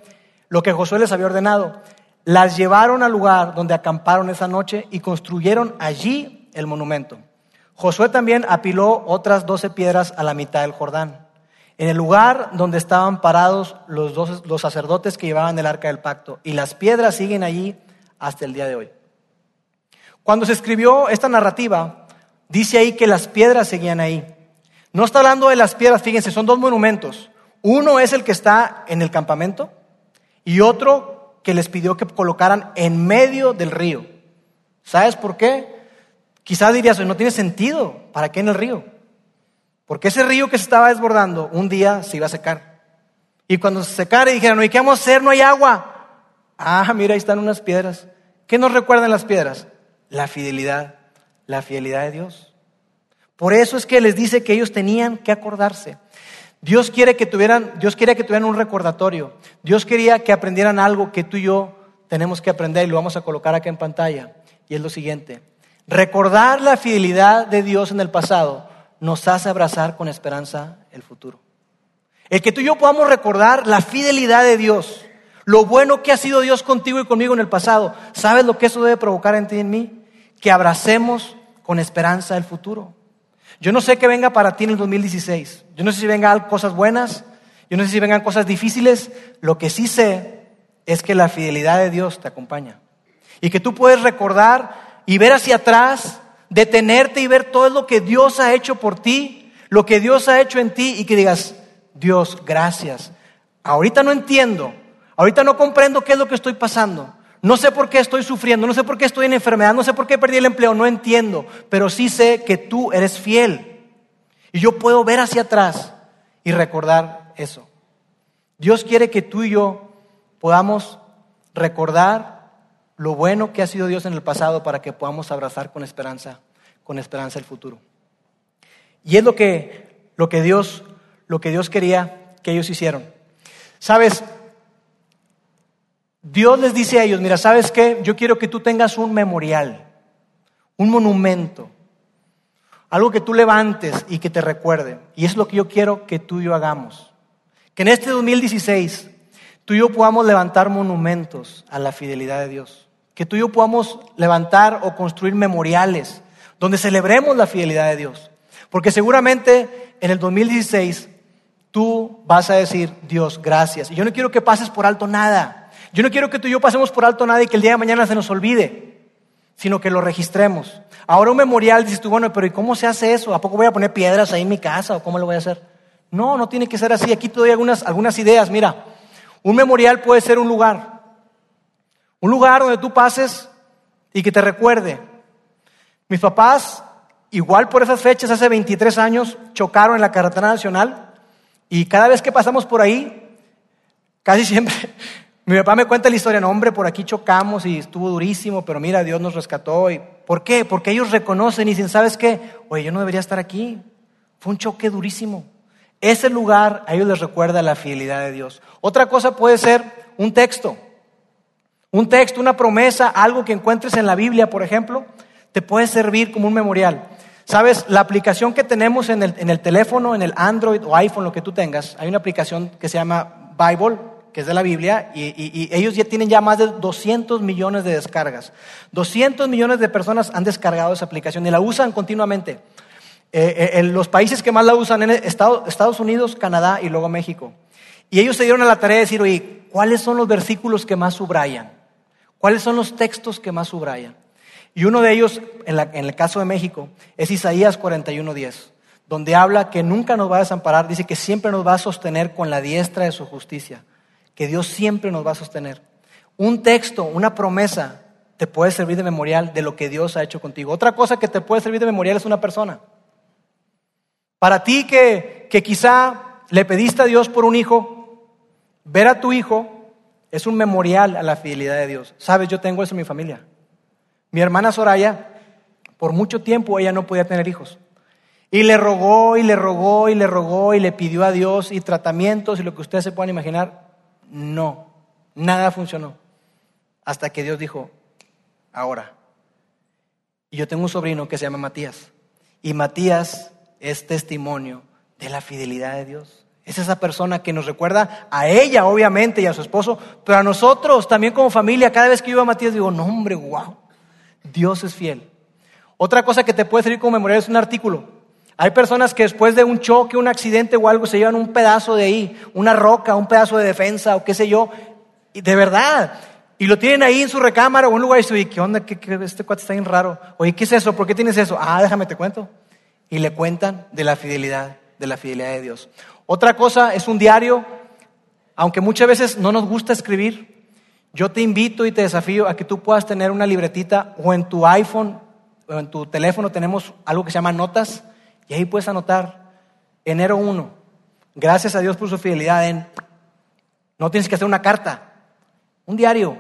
lo que Josué les había ordenado. Las llevaron al lugar donde acamparon esa noche y construyeron allí el monumento. Josué también apiló otras doce piedras a la mitad del Jordán, en el lugar donde estaban parados los, dos, los sacerdotes que llevaban el arca del pacto. Y las piedras siguen allí hasta el día de hoy. Cuando se escribió esta narrativa, dice ahí que las piedras seguían ahí. No está hablando de las piedras, fíjense, son dos monumentos. Uno es el que está en el campamento y otro que les pidió que colocaran en medio del río. ¿Sabes por qué? Quizás dirías, no tiene sentido, ¿para qué en el río? Porque ese río que se estaba desbordando un día se iba a secar. Y cuando se secara dijeron, ¿y qué vamos a hacer? No hay agua. Ah, mira, ahí están unas piedras. ¿Qué nos recuerdan las piedras? La fidelidad, la fidelidad de Dios. Por eso es que les dice que ellos tenían que acordarse. Dios quiere que tuvieran, Dios quería que tuvieran un recordatorio. Dios quería que aprendieran algo que tú y yo tenemos que aprender y lo vamos a colocar acá en pantalla. Y es lo siguiente. Recordar la fidelidad de Dios en el pasado nos hace abrazar con esperanza el futuro. El que tú y yo podamos recordar la fidelidad de Dios, lo bueno que ha sido Dios contigo y conmigo en el pasado, ¿sabes lo que eso debe provocar en ti y en mí? Que abracemos con esperanza el futuro. Yo no sé qué venga para ti en el 2016. Yo no sé si vengan cosas buenas, yo no sé si vengan cosas difíciles. Lo que sí sé es que la fidelidad de Dios te acompaña. Y que tú puedes recordar y ver hacia atrás, detenerte y ver todo lo que Dios ha hecho por ti, lo que Dios ha hecho en ti y que digas, Dios, gracias. Ahorita no entiendo, ahorita no comprendo qué es lo que estoy pasando, no sé por qué estoy sufriendo, no sé por qué estoy en enfermedad, no sé por qué perdí el empleo, no entiendo, pero sí sé que tú eres fiel. Y yo puedo ver hacia atrás y recordar eso. Dios quiere que tú y yo podamos recordar lo bueno que ha sido Dios en el pasado para que podamos abrazar con esperanza, con esperanza el futuro. Y es lo que, lo que Dios, lo que Dios quería que ellos hicieron. Sabes, Dios les dice a ellos, mira, ¿sabes qué? Yo quiero que tú tengas un memorial, un monumento, algo que tú levantes y que te recuerde. Y es lo que yo quiero que tú y yo hagamos. Que en este 2016 tú y yo podamos levantar monumentos a la fidelidad de Dios. Que tú y yo podamos levantar o construir memoriales donde celebremos la fidelidad de Dios. Porque seguramente en el 2016 tú vas a decir, Dios, gracias. Y yo no quiero que pases por alto nada. Yo no quiero que tú y yo pasemos por alto nada y que el día de mañana se nos olvide, sino que lo registremos. Ahora un memorial, dices tú, bueno, pero ¿y cómo se hace eso? ¿A poco voy a poner piedras ahí en mi casa o cómo lo voy a hacer? No, no tiene que ser así. Aquí te doy algunas, algunas ideas. Mira, un memorial puede ser un lugar. Un lugar donde tú pases y que te recuerde. Mis papás, igual por esas fechas, hace 23 años, chocaron en la carretera nacional y cada vez que pasamos por ahí, casi siempre, mi papá me cuenta la historia, no hombre, por aquí chocamos y estuvo durísimo, pero mira, Dios nos rescató. Y, ¿Por qué? Porque ellos reconocen y dicen, ¿sabes qué? Oye, yo no debería estar aquí. Fue un choque durísimo. Ese lugar a ellos les recuerda la fidelidad de Dios. Otra cosa puede ser un texto. Un texto, una promesa, algo que encuentres en la Biblia, por ejemplo, te puede servir como un memorial. Sabes, la aplicación que tenemos en el, en el teléfono, en el Android o iPhone, lo que tú tengas, hay una aplicación que se llama Bible, que es de la Biblia, y, ellos ya tienen ya más de 200 millones de descargas. 200 millones de personas han descargado esa aplicación y la usan continuamente. Eh, eh, en los países que más la usan en Estados Unidos, Canadá y luego México. Y ellos se dieron a la tarea de decir, oye, ¿cuáles son los versículos que más subrayan? ¿Cuáles son los textos que más subrayan? Y uno de ellos, en, en el caso de México, es Isaías 41.10, donde habla que nunca nos va a desamparar, dice que siempre nos va a sostener con la diestra de su justicia que Dios siempre nos va a sostener. Un texto, una promesa, te puede servir de memorial de lo que Dios ha hecho contigo. Otra cosa que te puede servir de memorial es una persona. Para ti que, que quizá le pediste a Dios por un hijo, ver a tu hijo es un memorial a la fidelidad de Dios. Sabes, yo tengo eso en mi familia. Mi hermana Soraya, por mucho tiempo ella no podía tener hijos. Y le rogó y le rogó y le rogó y le pidió a Dios y tratamientos y lo que ustedes se puedan imaginar. No, nada funcionó. Hasta que Dios dijo, ahora. Y yo tengo un sobrino que se llama Matías. Y Matías es testimonio de la fidelidad de Dios. Es esa persona que nos recuerda a ella, obviamente, y a su esposo, pero a nosotros también como familia. Cada vez que yo a Matías digo, no, hombre, wow, Dios es fiel. Otra cosa que te puede servir como memorial es un artículo. Hay personas que después de un choque, un accidente o algo, se llevan un pedazo de ahí, una roca, un pedazo de defensa o qué sé yo, y de verdad. Y lo tienen ahí en su recámara o en un lugar y dicen, ¿qué onda? ¿Qué, este cuate está bien raro. Oye, ¿qué es eso? ¿Por qué tienes eso? Ah, déjame te cuento. Y le cuentan de la fidelidad, de la fidelidad de Dios. Otra cosa es un diario, aunque muchas veces no nos gusta escribir, yo te invito y te desafío a que tú puedas tener una libretita o en tu iPhone o en tu teléfono tenemos algo que se llama notas y ahí puedes anotar enero 1. Gracias a Dios por su fidelidad en... No tienes que hacer una carta, un diario,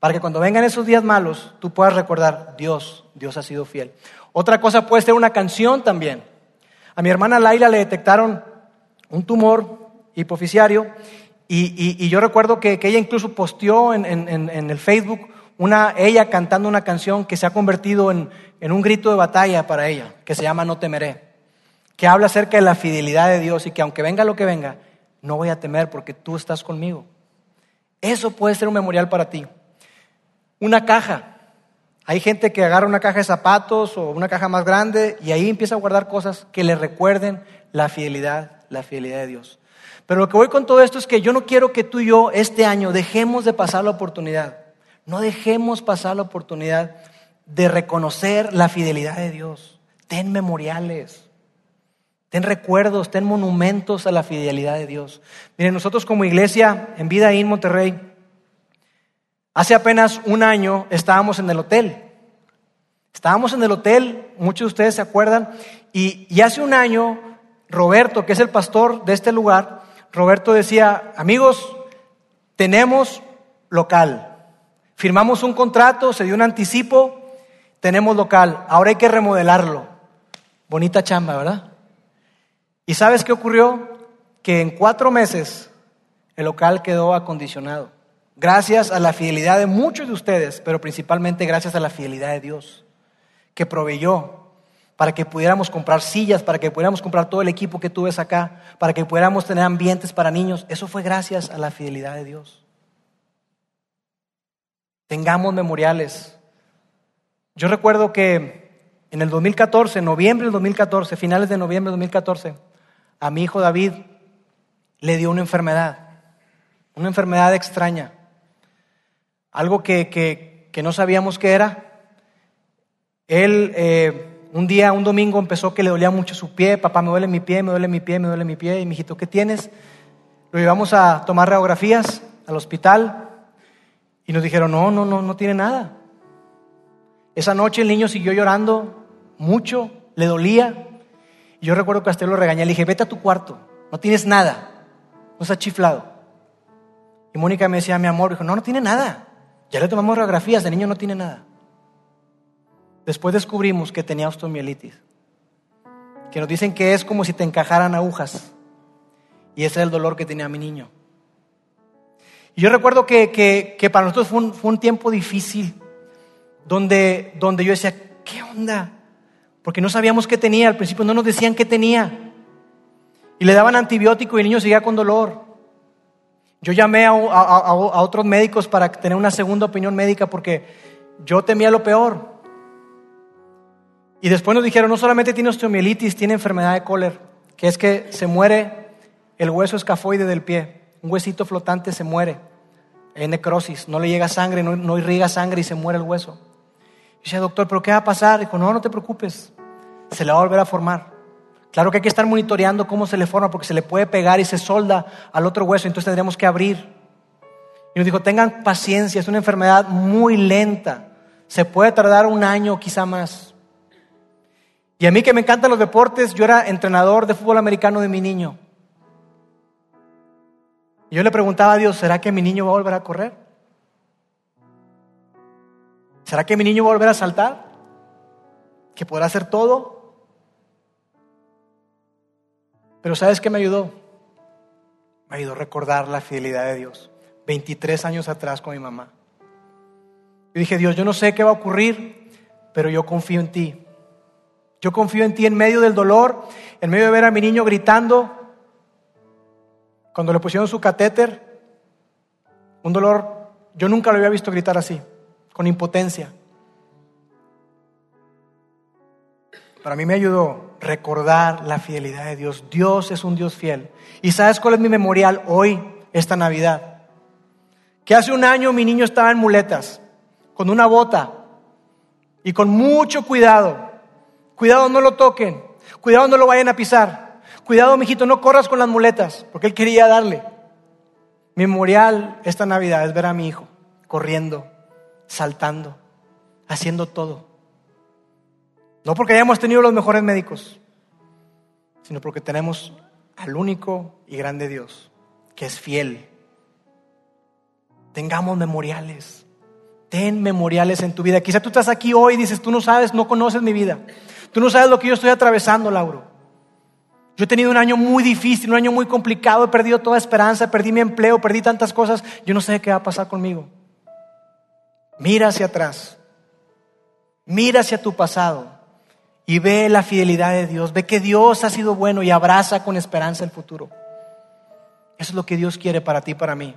para que cuando vengan esos días malos tú puedas recordar, Dios, Dios ha sido fiel. Otra cosa puede ser una canción también. A mi hermana Laila le detectaron un tumor hipoficiario y, yo recuerdo que, ella incluso posteó en, en, el Facebook una, ella cantando una canción que se ha convertido en, en un grito de batalla para ella, que se llama No temeré, que habla acerca de la fidelidad de Dios y que aunque venga lo que venga, no voy a temer porque tú estás conmigo. Eso puede ser un memorial para ti. Una caja. Hay gente que agarra una caja de zapatos o una caja más grande y ahí empieza a guardar cosas que le recuerden la fidelidad, la fidelidad de Dios. Pero lo que voy con todo esto es que yo no quiero que tú y yo este año dejemos de pasar la oportunidad. No dejemos pasar la oportunidad de reconocer la fidelidad de Dios. Ten memoriales, ten recuerdos, ten monumentos a la fidelidad de Dios. Miren, nosotros como iglesia en Vida en Monterrey, hace apenas un año estábamos en el hotel. Estábamos en el hotel, muchos de ustedes se acuerdan, y, y hace un año Roberto, que es el pastor de este lugar, Roberto decía, amigos, tenemos local, Firmamos un contrato, se dio un anticipo, tenemos local, ahora hay que remodelarlo. Bonita chamba, ¿verdad? ¿Y sabes qué ocurrió? Que en cuatro meses el local quedó acondicionado. Gracias a la fidelidad de muchos de ustedes, pero principalmente gracias a la fidelidad de Dios, que proveyó para que pudiéramos comprar sillas, para que pudiéramos comprar todo el equipo que tú ves acá, para que pudiéramos tener ambientes para niños. Eso fue gracias a la fidelidad de Dios. Tengamos memoriales. Yo recuerdo que en el 2014, noviembre del 2014, finales de noviembre del 2014, a mi hijo David le dio una enfermedad, una enfermedad extraña, algo que, que, no sabíamos qué era. Él eh, un día, un domingo, empezó que le dolía mucho su pie, papá, me duele mi pie, me duele mi pie, me duele mi pie, y mi hijito, ¿qué tienes? Lo llevamos a tomar radiografías al hospital y nos dijeron, no, no, no, no tiene nada. Esa noche el niño siguió llorando mucho, le dolía. Y yo recuerdo que hasta lo regañé, le dije, vete a tu cuarto, no tienes nada, no estás chiflado. Y Mónica me decía, mi amor, dijo, no, no tiene nada. Ya le tomamos radiografías, el niño no tiene nada. Después descubrimos que tenía osteomielitis, que nos dicen que es como si te encajaran agujas. Y ese es el dolor que tenía mi niño. Y yo recuerdo que, que, para nosotros fue un, fue un, tiempo difícil, donde, donde yo decía, ¿qué onda? Porque no sabíamos qué tenía, al principio no nos decían qué tenía. Y le daban antibiótico y el niño seguía con dolor. Yo llamé a, a, otros médicos para tener una segunda opinión médica porque yo temía lo peor. Y después nos dijeron, no solamente tiene osteomielitis, tiene enfermedad de Kohler, que es que se muere el hueso escafoide del pie, un huesito flotante se muere, hay necrosis, no le llega sangre, no, irriga sangre y se muere el hueso. Y dice, doctor, ¿pero qué va a pasar? Dijo, no, no te preocupes, se le va a volver a formar. Claro que hay que estar monitoreando cómo se le forma porque se le puede pegar y se solda al otro hueso, entonces tendremos que abrir. Y nos dijo, tengan paciencia, es una enfermedad muy lenta, se puede tardar un año, quizá más. Y a mí que me encantan los deportes, yo era entrenador de fútbol americano de mi niño. Yo le preguntaba a Dios, ¿será que mi niño va a volver a correr? ¿Será que mi niño va a volver a saltar? ¿Que podrá hacer todo? Pero ¿sabes qué me ayudó? Me ayudó a recordar la fidelidad de Dios. 23 años atrás con mi mamá. Yo dije, Dios, yo no sé qué va a ocurrir, pero yo confío en ti. Yo confío en ti en medio del dolor, en medio de ver a mi niño gritando. Cuando le pusieron su catéter, un dolor, yo nunca lo había visto gritar así, con impotencia. Para mí me ayudó recordar la fidelidad de Dios. Dios es un Dios fiel. ¿Y sabes cuál es mi memorial hoy, esta Navidad? Que hace un año mi niño estaba en muletas, con una bota y con mucho cuidado Cuidado, no lo toquen. Cuidado, no lo vayan a pisar. Cuidado, mijito, no corras con las muletas, porque él quería darle. Mi memorial esta Navidad es ver a mi hijo corriendo, saltando, haciendo todo. No porque hayamos tenido los mejores médicos, sino porque tenemos al único y grande Dios, que es fiel. Tengamos memoriales. Ten memoriales en tu vida. Quizá tú estás aquí hoy y dices, tú no sabes, no conoces mi vida. Tú no sabes lo que yo estoy atravesando, Lauro. Yo he tenido un año muy difícil, un año muy complicado, he perdido toda esperanza, perdí mi empleo, perdí tantas cosas. Yo no sé qué va a pasar conmigo. Mira hacia atrás, mira hacia tu pasado y ve la fidelidad de Dios, ve que Dios ha sido bueno y abraza con esperanza el futuro. Eso es lo que Dios quiere para ti y para mí.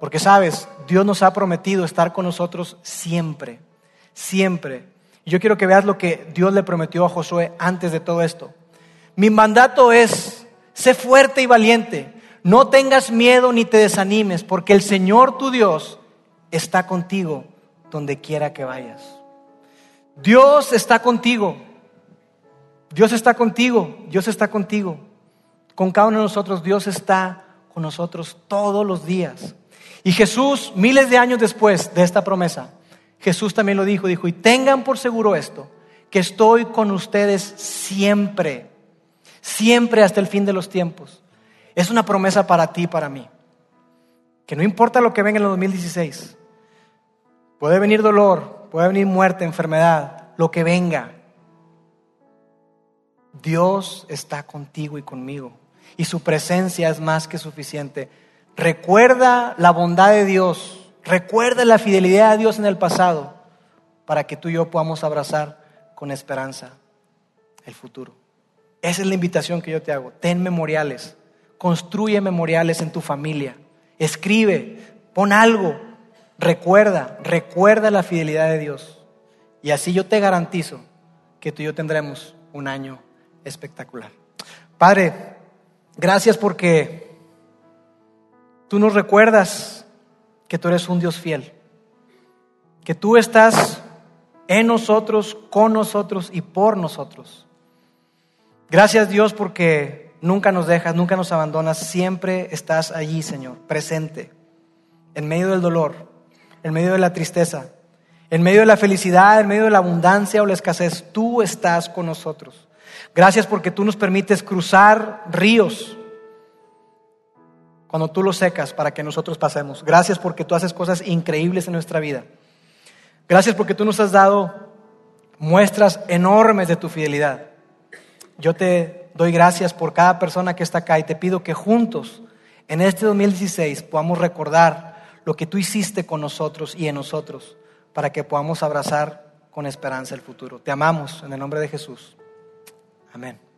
Porque sabes, Dios nos ha prometido estar con nosotros siempre, siempre. Yo quiero que veas lo que Dios le prometió a Josué antes de todo esto. Mi mandato es, sé fuerte y valiente, no tengas miedo ni te desanimes, porque el Señor tu Dios está contigo donde quiera que vayas. Dios está contigo. Dios está contigo. Dios está contigo. Con cada uno de nosotros, Dios está con nosotros todos los días. Y Jesús, miles de años después de esta promesa, Jesús también lo dijo, dijo, y tengan por seguro esto, que estoy con ustedes siempre, siempre hasta el fin de los tiempos. Es una promesa para ti y para mí. Que no importa lo que venga en el 2016, Puede venir dolor, puede venir muerte, enfermedad, lo que venga. Dios está contigo y conmigo. Y su presencia es más que suficiente. Recuerda la bondad de Dios. Recuerda la fidelidad de Dios en el pasado para que tú y yo podamos abrazar con esperanza el futuro. Esa es la invitación que yo te hago. Ten memoriales. Construye memoriales en tu familia. Escribe. Pon algo. Recuerda. Recuerda la fidelidad de Dios. Y así yo te garantizo que tú y yo tendremos un año espectacular. Padre, gracias porque tú nos recuerdas que tú eres un Dios fiel, que tú estás en nosotros, con nosotros y por nosotros. Gracias Dios porque nunca nos dejas, nunca nos abandonas, siempre estás allí, Señor, presente, en medio del dolor, en medio de la tristeza, en medio de la felicidad, en medio de la abundancia o la escasez, tú estás con nosotros. Gracias porque tú nos permites cruzar ríos cuando tú los secas para que nosotros pasemos. Gracias porque tú haces cosas increíbles en nuestra vida. Gracias porque tú nos has dado muestras enormes de tu fidelidad. Yo te doy gracias por cada persona que está acá y te pido que juntos en este 2016 podamos recordar lo que tú hiciste con nosotros y en nosotros para que podamos abrazar con esperanza el futuro. Te amamos en el nombre de Jesús. Amén.